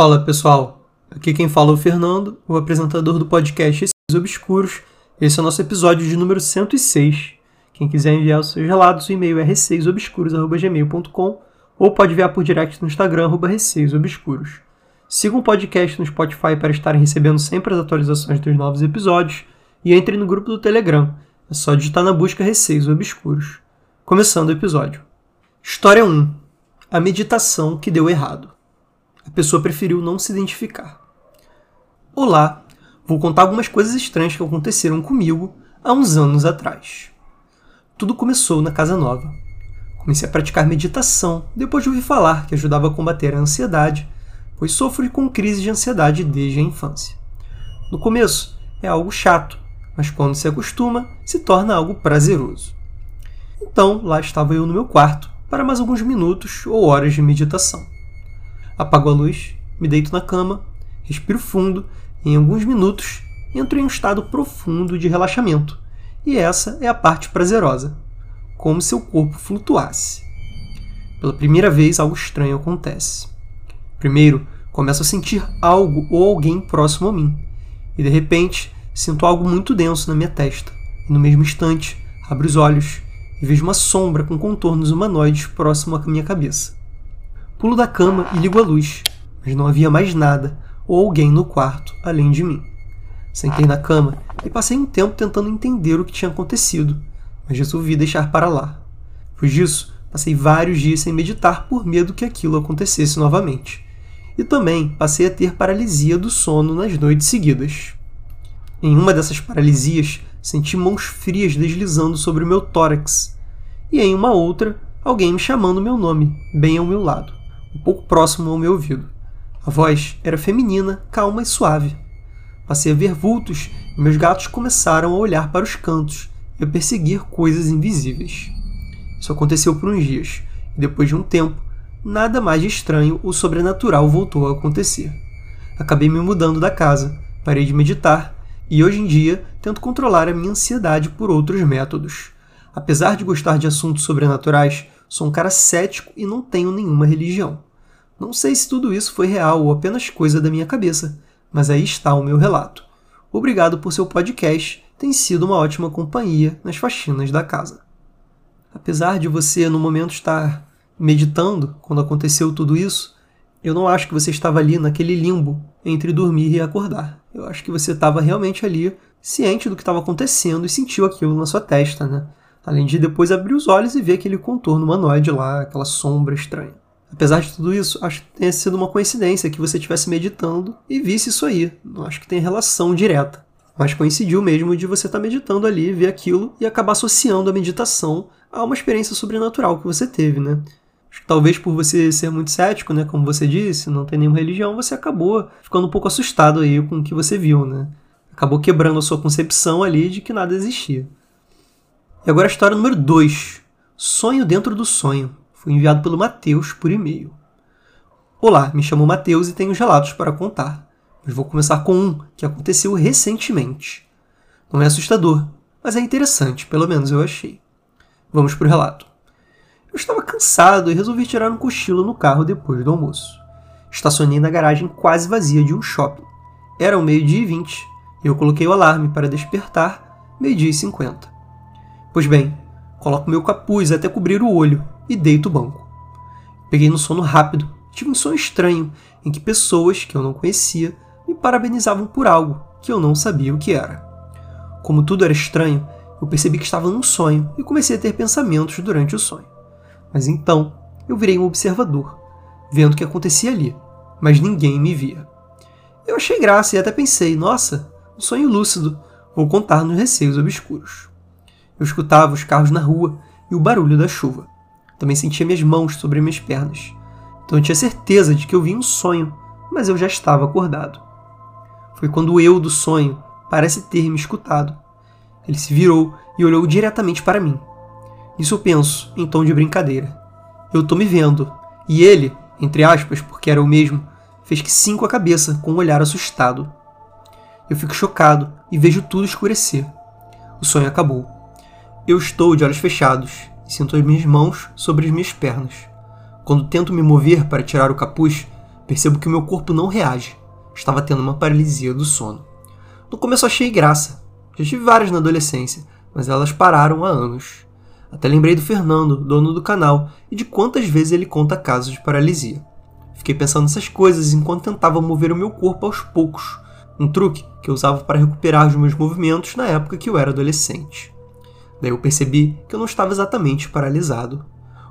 Fala pessoal, aqui quem fala é o Fernando, o apresentador do podcast Esses Obscuros. Esse é o nosso episódio de número 106. Quem quiser enviar os seus relatos, o e-mail é receiosobscuros.gmail.com ou pode enviar por direct no Instagram, arroba receiosobscuros. Sigam o podcast no Spotify para estarem recebendo sempre as atualizações dos novos episódios e entre no grupo do Telegram. É só digitar na busca Receios Obscuros. Começando o episódio. História 1. A meditação que deu errado. A pessoa preferiu não se identificar. Olá, vou contar algumas coisas estranhas que aconteceram comigo há uns anos atrás. Tudo começou na casa nova. Comecei a praticar meditação depois de ouvir falar que ajudava a combater a ansiedade, pois sofro com crise de ansiedade desde a infância. No começo é algo chato, mas quando se acostuma, se torna algo prazeroso. Então, lá estava eu no meu quarto para mais alguns minutos ou horas de meditação. Apago a luz, me deito na cama, respiro fundo e em alguns minutos entro em um estado profundo de relaxamento. E essa é a parte prazerosa, como se o corpo flutuasse. Pela primeira vez, algo estranho acontece. Primeiro, começo a sentir algo ou alguém próximo a mim, e de repente sinto algo muito denso na minha testa. E no mesmo instante, abro os olhos e vejo uma sombra com contornos humanoides próximo à minha cabeça. Pulo da cama e ligo a luz, mas não havia mais nada ou alguém no quarto além de mim. Sentei na cama e passei um tempo tentando entender o que tinha acontecido, mas resolvi deixar para lá. Pois disso, passei vários dias sem meditar por medo que aquilo acontecesse novamente. E também passei a ter paralisia do sono nas noites seguidas. Em uma dessas paralisias, senti mãos frias deslizando sobre o meu tórax, e em uma outra, alguém me chamando meu nome, bem ao meu lado um pouco próximo ao meu ouvido. A voz era feminina, calma e suave. Passei a ver vultos e meus gatos começaram a olhar para os cantos e a perseguir coisas invisíveis. Isso aconteceu por uns dias, e depois de um tempo, nada mais de estranho ou sobrenatural voltou a acontecer. Acabei me mudando da casa, parei de meditar e hoje em dia tento controlar a minha ansiedade por outros métodos. Apesar de gostar de assuntos sobrenaturais, Sou um cara cético e não tenho nenhuma religião. Não sei se tudo isso foi real ou apenas coisa da minha cabeça, mas aí está o meu relato. Obrigado por seu podcast, tem sido uma ótima companhia nas faxinas da casa. Apesar de você no momento estar meditando quando aconteceu tudo isso, eu não acho que você estava ali naquele limbo entre dormir e acordar. Eu acho que você estava realmente ali, ciente do que estava acontecendo e sentiu aquilo na sua testa, né? Além de depois abrir os olhos e ver aquele contorno humanoide lá, aquela sombra estranha. Apesar de tudo isso, acho que tenha sido uma coincidência que você estivesse meditando e visse isso aí. Não acho que tenha relação direta. Mas coincidiu mesmo de você estar meditando ali, ver aquilo e acabar associando a meditação a uma experiência sobrenatural que você teve, né? Talvez por você ser muito cético, né, como você disse, não ter nenhuma religião, você acabou ficando um pouco assustado aí com o que você viu, né? Acabou quebrando a sua concepção ali de que nada existia. E agora a história número 2. Sonho dentro do sonho. Foi enviado pelo Matheus por e-mail. Olá, me chamo Matheus e tenho relatos para contar. Mas vou começar com um que aconteceu recentemente. Não é assustador, mas é interessante, pelo menos eu achei. Vamos para o relato. Eu estava cansado e resolvi tirar um cochilo no carro depois do almoço. Estacionei na garagem quase vazia de um shopping. Era o meio-dia e vinte e eu coloquei o alarme para despertar meio-dia e cinquenta. Pois bem, coloco meu capuz até cobrir o olho e deito o banco. Peguei no sono rápido, tive um sonho estranho em que pessoas que eu não conhecia me parabenizavam por algo que eu não sabia o que era. Como tudo era estranho, eu percebi que estava num sonho e comecei a ter pensamentos durante o sonho. Mas então eu virei um observador, vendo o que acontecia ali, mas ninguém me via. Eu achei graça e até pensei: nossa, um sonho lúcido, vou contar nos receios obscuros. Eu escutava os carros na rua e o barulho da chuva. Também sentia minhas mãos sobre minhas pernas. Então eu tinha certeza de que eu vi um sonho, mas eu já estava acordado. Foi quando o eu do sonho parece ter me escutado. Ele se virou e olhou diretamente para mim. Isso eu penso, em tom de brincadeira. Eu tô me vendo. E ele, entre aspas, porque era o mesmo, fez que cinco a cabeça com um olhar assustado. Eu fico chocado e vejo tudo escurecer. O sonho acabou. Eu estou de olhos fechados e sinto as minhas mãos sobre as minhas pernas. Quando tento me mover para tirar o capuz, percebo que o meu corpo não reage. Estava tendo uma paralisia do sono. No começo achei graça. Já tive várias na adolescência, mas elas pararam há anos. Até lembrei do Fernando, dono do canal, e de quantas vezes ele conta casos de paralisia. Fiquei pensando nessas coisas enquanto tentava mover o meu corpo aos poucos, um truque que eu usava para recuperar os meus movimentos na época que eu era adolescente. Daí eu percebi que eu não estava exatamente paralisado.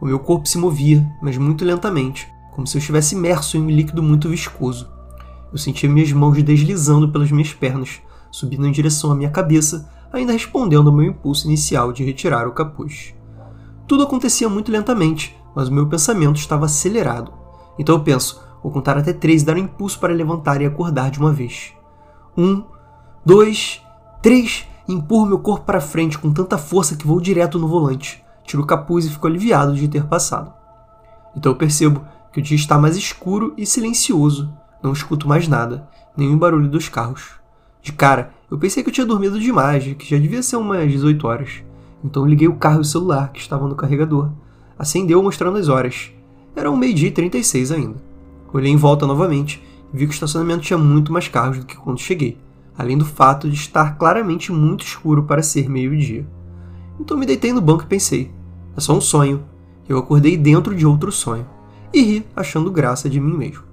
O meu corpo se movia, mas muito lentamente, como se eu estivesse imerso em um líquido muito viscoso. Eu sentia minhas mãos deslizando pelas minhas pernas, subindo em direção à minha cabeça, ainda respondendo ao meu impulso inicial de retirar o capuz. Tudo acontecia muito lentamente, mas o meu pensamento estava acelerado. Então eu penso, vou contar até três e dar um impulso para levantar e acordar de uma vez. Um, dois, três, e empurro meu corpo para frente com tanta força que vou direto no volante tiro o capuz e fico aliviado de ter passado. Então eu percebo que o dia está mais escuro e silencioso. Não escuto mais nada, nenhum barulho dos carros. De cara, eu pensei que eu tinha dormido demais, que já devia ser umas 18 horas. Então liguei o carro e o celular, que estava no carregador. Acendeu mostrando as horas. Era um meio-dia e 36 ainda. Olhei em volta novamente e vi que o estacionamento tinha muito mais carros do que quando cheguei, além do fato de estar claramente muito escuro para ser meio-dia. Então me deitei no banco e pensei: é só um sonho. Eu acordei dentro de outro sonho. E ri, achando graça de mim mesmo.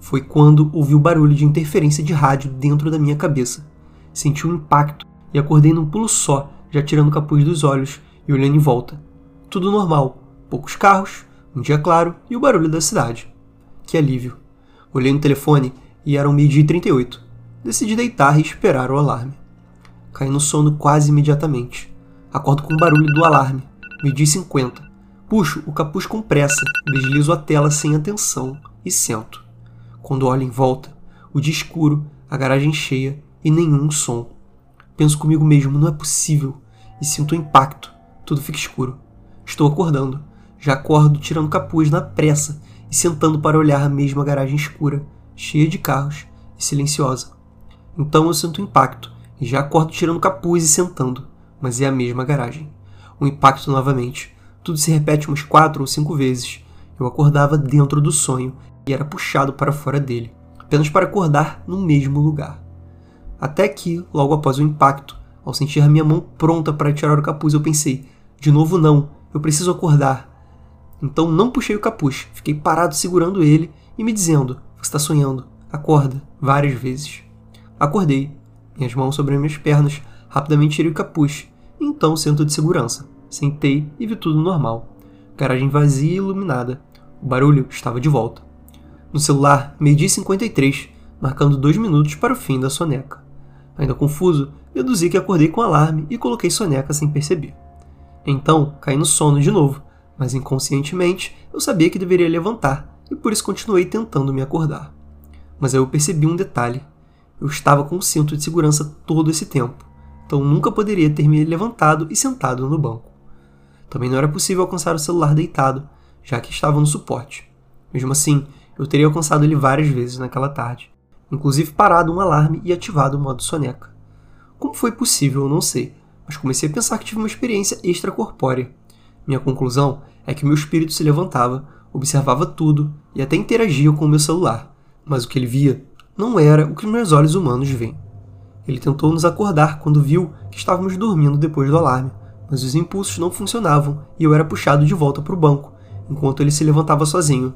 Foi quando ouvi o barulho de interferência de rádio dentro da minha cabeça. Senti um impacto e acordei num pulo só, já tirando o capuz dos olhos e olhando em volta. Tudo normal. Poucos carros, um dia claro e o barulho da cidade. Que alívio. Olhei no telefone e eram meio-dia e 38. Decidi deitar e esperar o alarme. Caí no sono quase imediatamente. Acordo com o barulho do alarme. Medi 50. Puxo o capuz com pressa, deslizo a tela sem atenção e sento. Quando olho em volta, o dia escuro, a garagem cheia e nenhum som. Penso comigo mesmo, não é possível, e sinto o um impacto. Tudo fica escuro. Estou acordando. Já acordo tirando o capuz na pressa e sentando para olhar a mesma garagem escura, cheia de carros e silenciosa. Então eu sinto o um impacto e já acordo tirando o capuz e sentando mas é a mesma garagem. O impacto novamente. Tudo se repete umas quatro ou cinco vezes. Eu acordava dentro do sonho e era puxado para fora dele, apenas para acordar no mesmo lugar. Até que, logo após o impacto, ao sentir a minha mão pronta para tirar o capuz, eu pensei: de novo não, eu preciso acordar. Então não puxei o capuz, fiquei parado segurando ele e me dizendo: Você está sonhando, acorda, várias vezes. Acordei, minhas mãos sobre minhas pernas, Rapidamente tirei o capuz, então o de segurança. Sentei e vi tudo normal. Garagem vazia e iluminada. O barulho estava de volta. No celular, meio-dia 53, marcando dois minutos para o fim da soneca. Ainda confuso, deduzi que acordei com alarme e coloquei soneca sem perceber. Então, caí no sono de novo, mas inconscientemente eu sabia que deveria levantar e por isso continuei tentando me acordar. Mas aí eu percebi um detalhe. Eu estava com o cinto de segurança todo esse tempo então nunca poderia ter me levantado e sentado no banco. Também não era possível alcançar o celular deitado, já que estava no suporte. Mesmo assim, eu teria alcançado ele várias vezes naquela tarde, inclusive parado um alarme e ativado o modo soneca. Como foi possível, eu não sei, mas comecei a pensar que tive uma experiência extracorpórea. Minha conclusão é que meu espírito se levantava, observava tudo e até interagia com o meu celular, mas o que ele via não era o que meus olhos humanos veem. Ele tentou nos acordar quando viu que estávamos dormindo depois do alarme, mas os impulsos não funcionavam e eu era puxado de volta para o banco, enquanto ele se levantava sozinho.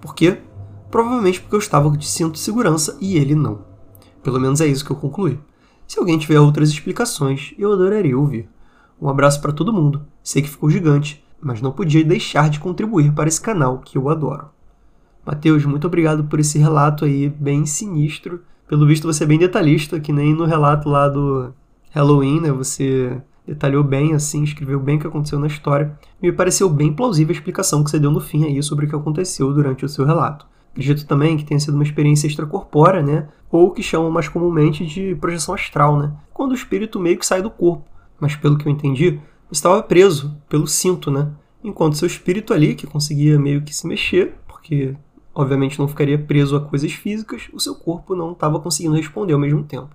Por quê? Provavelmente porque eu estava de cinto de segurança e ele não. Pelo menos é isso que eu concluí. Se alguém tiver outras explicações, eu adoraria ouvir. Um abraço para todo mundo. Sei que ficou gigante, mas não podia deixar de contribuir para esse canal que eu adoro. Mateus, muito obrigado por esse relato aí bem sinistro pelo visto você é bem detalhista, que nem no relato lá do Halloween, né? Você detalhou bem, assim, escreveu bem o que aconteceu na história. Me pareceu bem plausível a explicação que você deu no fim aí sobre o que aconteceu durante o seu relato. Acredito também que tenha sido uma experiência extracorpórea, né? Ou que chamam mais comumente de projeção astral, né? Quando o espírito meio que sai do corpo. Mas pelo que eu entendi, estava preso pelo cinto, né? Enquanto seu espírito ali, que conseguia meio que se mexer, porque obviamente não ficaria preso a coisas físicas, o seu corpo não estava conseguindo responder ao mesmo tempo.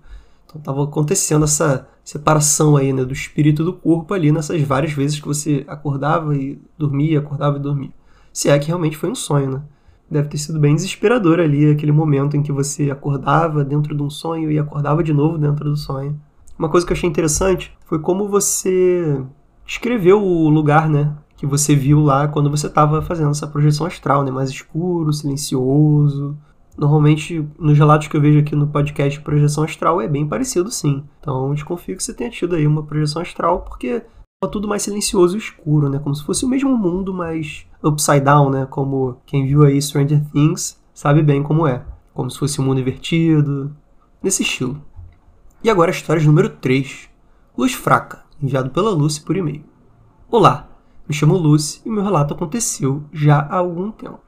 Então estava acontecendo essa separação aí, né, do espírito do corpo ali nessas várias vezes que você acordava e dormia, acordava e dormia. Se é que realmente foi um sonho, né? Deve ter sido bem desesperador ali, aquele momento em que você acordava dentro de um sonho e acordava de novo dentro do sonho. Uma coisa que eu achei interessante foi como você escreveu o lugar, né? Que você viu lá quando você estava fazendo essa projeção astral, né? Mais escuro, silencioso. Normalmente, nos relatos que eu vejo aqui no podcast Projeção Astral, é bem parecido sim. Então, desconfio que você tenha tido aí uma projeção astral, porque tá tudo mais silencioso e escuro, né? Como se fosse o mesmo mundo, mas upside down, né? Como quem viu aí Stranger Things sabe bem como é. Como se fosse um mundo invertido, nesse estilo. E agora a história número 3. Luz Fraca, enviado pela Lucy por e-mail. Olá, me chamo Lucy e meu relato aconteceu já há algum tempo.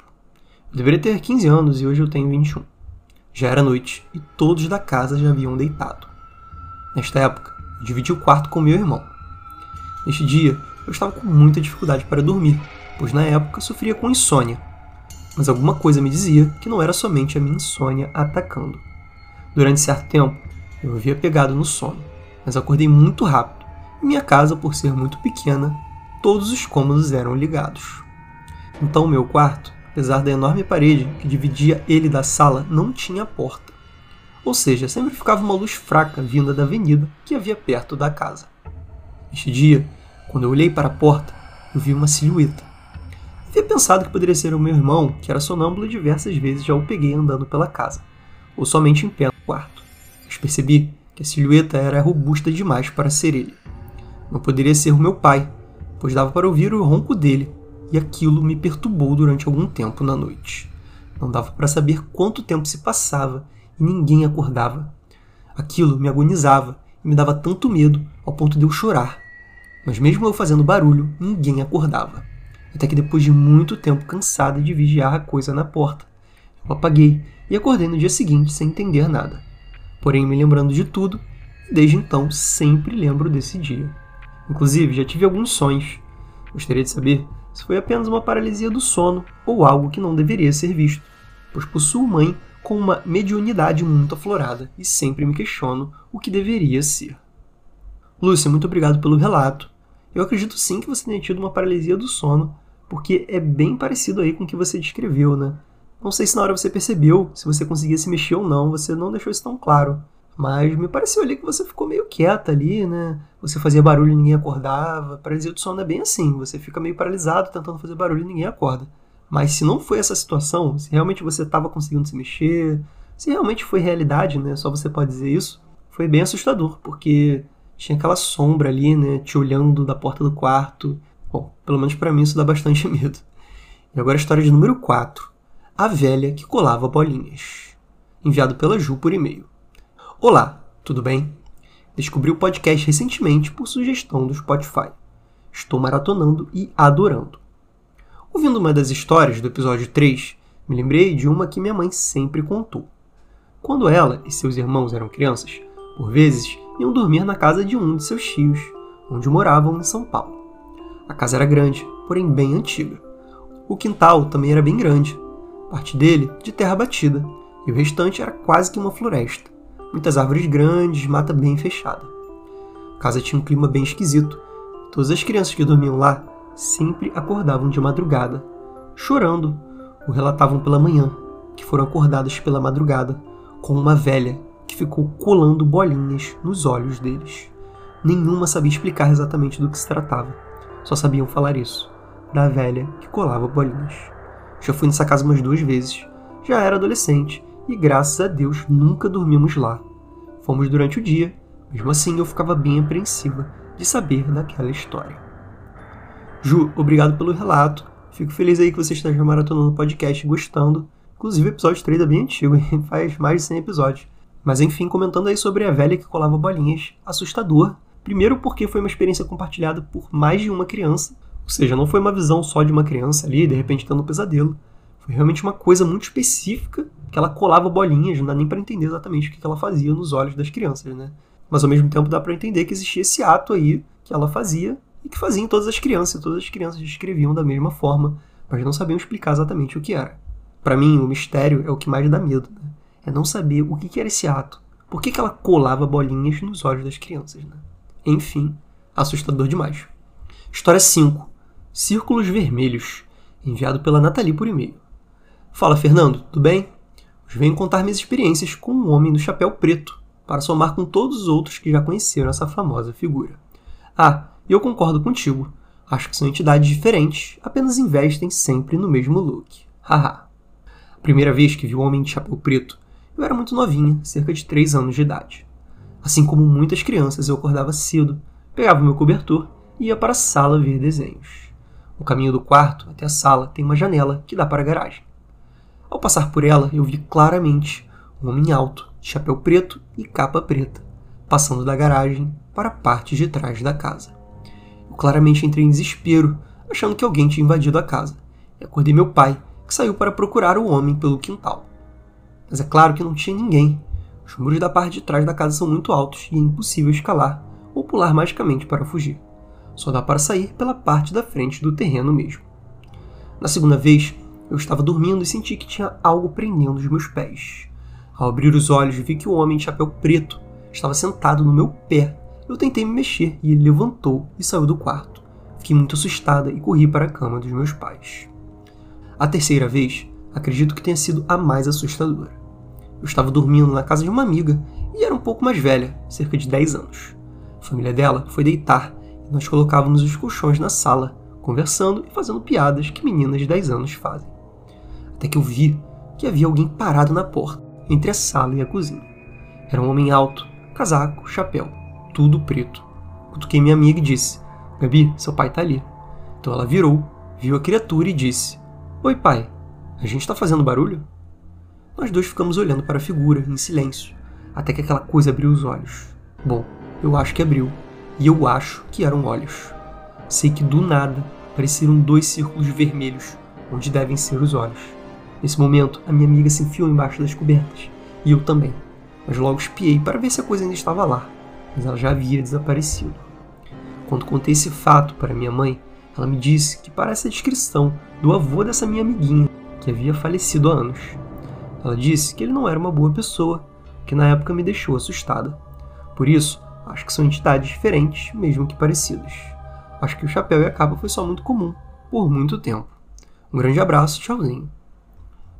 Eu deveria ter 15 anos e hoje eu tenho 21. Já era noite e todos da casa já haviam deitado. Nesta época, eu dividi o quarto com meu irmão. Neste dia, eu estava com muita dificuldade para dormir, pois na época sofria com insônia. Mas alguma coisa me dizia que não era somente a minha insônia atacando. Durante certo tempo, eu havia pegado no sono, mas acordei muito rápido. E minha casa, por ser muito pequena, todos os cômodos eram ligados. Então, meu quarto apesar da enorme parede que dividia ele da sala, não tinha porta. Ou seja, sempre ficava uma luz fraca vinda da avenida que havia perto da casa. Este dia, quando eu olhei para a porta, eu vi uma silhueta. Havia pensado que poderia ser o meu irmão, que era sonâmbulo diversas vezes já o peguei andando pela casa, ou somente em pé no quarto. Mas percebi que a silhueta era robusta demais para ser ele. Não poderia ser o meu pai, pois dava para ouvir o ronco dele e aquilo me perturbou durante algum tempo na noite. Não dava para saber quanto tempo se passava e ninguém acordava. Aquilo me agonizava e me dava tanto medo ao ponto de eu chorar. Mas mesmo eu fazendo barulho, ninguém acordava. Até que depois de muito tempo cansada de vigiar a coisa na porta, eu apaguei e acordei no dia seguinte sem entender nada. Porém, me lembrando de tudo, desde então sempre lembro desse dia. Inclusive, já tive alguns sonhos. Gostaria de saber se foi apenas uma paralisia do sono ou algo que não deveria ser visto, pois possuo mãe com uma mediunidade muito aflorada e sempre me questiono o que deveria ser. Lúcia, muito obrigado pelo relato. Eu acredito sim que você tenha tido uma paralisia do sono, porque é bem parecido aí com o que você descreveu, né? Não sei se na hora você percebeu, se você conseguia se mexer ou não, você não deixou isso tão claro. Mas me pareceu ali que você ficou meio quieta ali, né? Você fazia barulho e ninguém acordava. Paralisia do sono é bem assim, você fica meio paralisado tentando fazer barulho e ninguém acorda. Mas se não foi essa situação, se realmente você estava conseguindo se mexer, se realmente foi realidade, né? Só você pode dizer isso. Foi bem assustador, porque tinha aquela sombra ali, né? Te olhando da porta do quarto. Bom, pelo menos para mim isso dá bastante medo. E agora a história de número 4. A velha que colava bolinhas. Enviado pela Ju por e-mail. Olá, tudo bem? Descobri o podcast recentemente por sugestão do Spotify. Estou maratonando e adorando. Ouvindo uma das histórias do episódio 3, me lembrei de uma que minha mãe sempre contou. Quando ela e seus irmãos eram crianças, por vezes iam dormir na casa de um de seus tios, onde moravam em São Paulo. A casa era grande, porém bem antiga. O quintal também era bem grande, parte dele de terra batida, e o restante era quase que uma floresta muitas árvores grandes, mata bem fechada. A casa tinha um clima bem esquisito. Todas as crianças que dormiam lá sempre acordavam de madrugada, chorando, ou relatavam pela manhã que foram acordadas pela madrugada com uma velha que ficou colando bolinhas nos olhos deles. Nenhuma sabia explicar exatamente do que se tratava, só sabiam falar isso, da velha que colava bolinhas. Já fui nessa casa umas duas vezes, já era adolescente e graças a Deus nunca dormimos lá. Fomos durante o dia, mesmo assim eu ficava bem apreensiva de saber daquela história. Ju, obrigado pelo relato. Fico feliz aí que você esteja maratonando o podcast gostando. Inclusive o episódio 3 é bem antigo, faz mais de 100 episódios. Mas enfim, comentando aí sobre a velha que colava bolinhas, assustador. Primeiro porque foi uma experiência compartilhada por mais de uma criança, ou seja, não foi uma visão só de uma criança ali, de repente tendo um pesadelo. Foi realmente uma coisa muito específica que ela colava bolinhas, não dá nem para entender exatamente o que ela fazia nos olhos das crianças, né? Mas ao mesmo tempo dá para entender que existia esse ato aí que ela fazia e que fazia em todas as crianças, todas as crianças escreviam da mesma forma, mas não sabiam explicar exatamente o que era. Para mim, o mistério é o que mais dá medo, né? É não saber o que era esse ato. Por que, que ela colava bolinhas nos olhos das crianças, né? Enfim, assustador demais. História 5. Círculos Vermelhos, enviado pela Nathalie por e-mail. Fala, Fernando, tudo bem? Hoje venho contar minhas experiências com um homem do chapéu preto, para somar com todos os outros que já conheceram essa famosa figura. Ah, eu concordo contigo. Acho que são entidades diferentes, apenas investem sempre no mesmo look. Haha. A primeira vez que vi o homem de chapéu preto, eu era muito novinha, cerca de 3 anos de idade. Assim como muitas crianças, eu acordava cedo, pegava meu cobertor e ia para a sala ver desenhos. O caminho do quarto até a sala tem uma janela que dá para a garagem. Ao passar por ela, eu vi claramente um homem alto, chapéu preto e capa preta, passando da garagem para a parte de trás da casa. Eu claramente entrei em desespero, achando que alguém tinha invadido a casa, e acordei meu pai, que saiu para procurar o homem pelo quintal. Mas é claro que não tinha ninguém. Os muros da parte de trás da casa são muito altos e é impossível escalar ou pular magicamente para fugir. Só dá para sair pela parte da frente do terreno mesmo. Na segunda vez, eu estava dormindo e senti que tinha algo prendendo os meus pés. Ao abrir os olhos, vi que o homem de chapéu preto estava sentado no meu pé. Eu tentei me mexer e ele levantou e saiu do quarto. Fiquei muito assustada e corri para a cama dos meus pais. A terceira vez, acredito que tenha sido a mais assustadora. Eu estava dormindo na casa de uma amiga e era um pouco mais velha, cerca de 10 anos. A família dela foi deitar e nós colocávamos os colchões na sala, conversando e fazendo piadas que meninas de 10 anos fazem até que eu vi que havia alguém parado na porta, entre a sala e a cozinha. Era um homem alto, casaco, chapéu, tudo preto. Cutuquei minha amiga e disse: Gabi, seu pai tá ali. Então ela virou, viu a criatura e disse: Oi, pai, a gente tá fazendo barulho? Nós dois ficamos olhando para a figura, em silêncio, até que aquela coisa abriu os olhos. Bom, eu acho que abriu, e eu acho que eram olhos. Sei que do nada apareceram dois círculos vermelhos, onde devem ser os olhos. Nesse momento, a minha amiga se enfiou embaixo das cobertas, e eu também, mas logo espiei para ver se a coisa ainda estava lá, mas ela já havia desaparecido. Quando contei esse fato para minha mãe, ela me disse que parece a descrição do avô dessa minha amiguinha, que havia falecido há anos. Ela disse que ele não era uma boa pessoa, que na época me deixou assustada. Por isso, acho que são entidades diferentes, mesmo que parecidas. Acho que o chapéu e a capa foi só muito comum, por muito tempo. Um grande abraço, tchauzinho.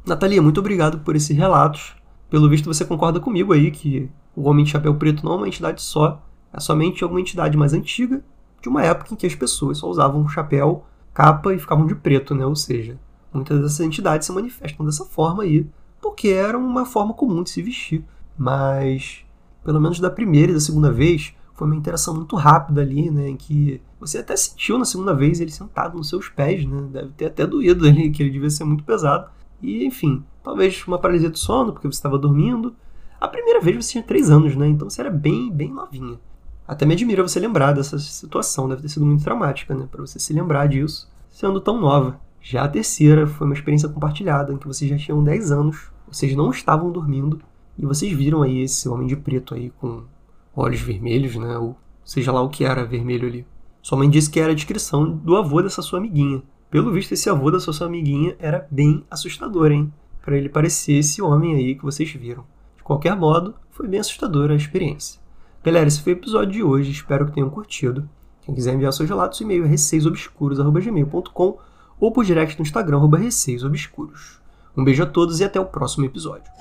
Natalia, muito obrigado por esses relatos. Pelo visto, você concorda comigo aí que o Homem de Chapéu Preto não é uma entidade só, é somente alguma entidade mais antiga, de uma época em que as pessoas só usavam chapéu, capa e ficavam de preto, né? Ou seja, muitas dessas entidades se manifestam dessa forma aí, porque era uma forma comum de se vestir. Mas, pelo menos da primeira e da segunda vez, foi uma interação muito rápida ali, né? Em que você até sentiu na segunda vez ele sentado nos seus pés, né? Deve ter até doído ali, que ele devia ser muito pesado. E, enfim, talvez uma paralisia do sono, porque você estava dormindo. A primeira vez você tinha 3 anos, né? Então você era bem, bem novinha. Até me admira você lembrar dessa situação, deve ter sido muito traumática, né? Para você se lembrar disso, sendo tão nova. Já a terceira foi uma experiência compartilhada, em que vocês já tinham 10 anos, vocês não estavam dormindo, e vocês viram aí esse homem de preto aí com olhos vermelhos, né? Ou seja lá o que era vermelho ali. Sua mãe disse que era a descrição do avô dessa sua amiguinha. Pelo visto, esse avô da sua amiguinha era bem assustador, hein? Para ele parecer esse homem aí que vocês viram. De qualquer modo, foi bem assustadora a experiência. Galera, esse foi o episódio de hoje, espero que tenham curtido. Quem quiser enviar seus relatos, o e-mail é receiosobscuros.gmail.com ou por direct no Instagram, receisobscuros. Um beijo a todos e até o próximo episódio.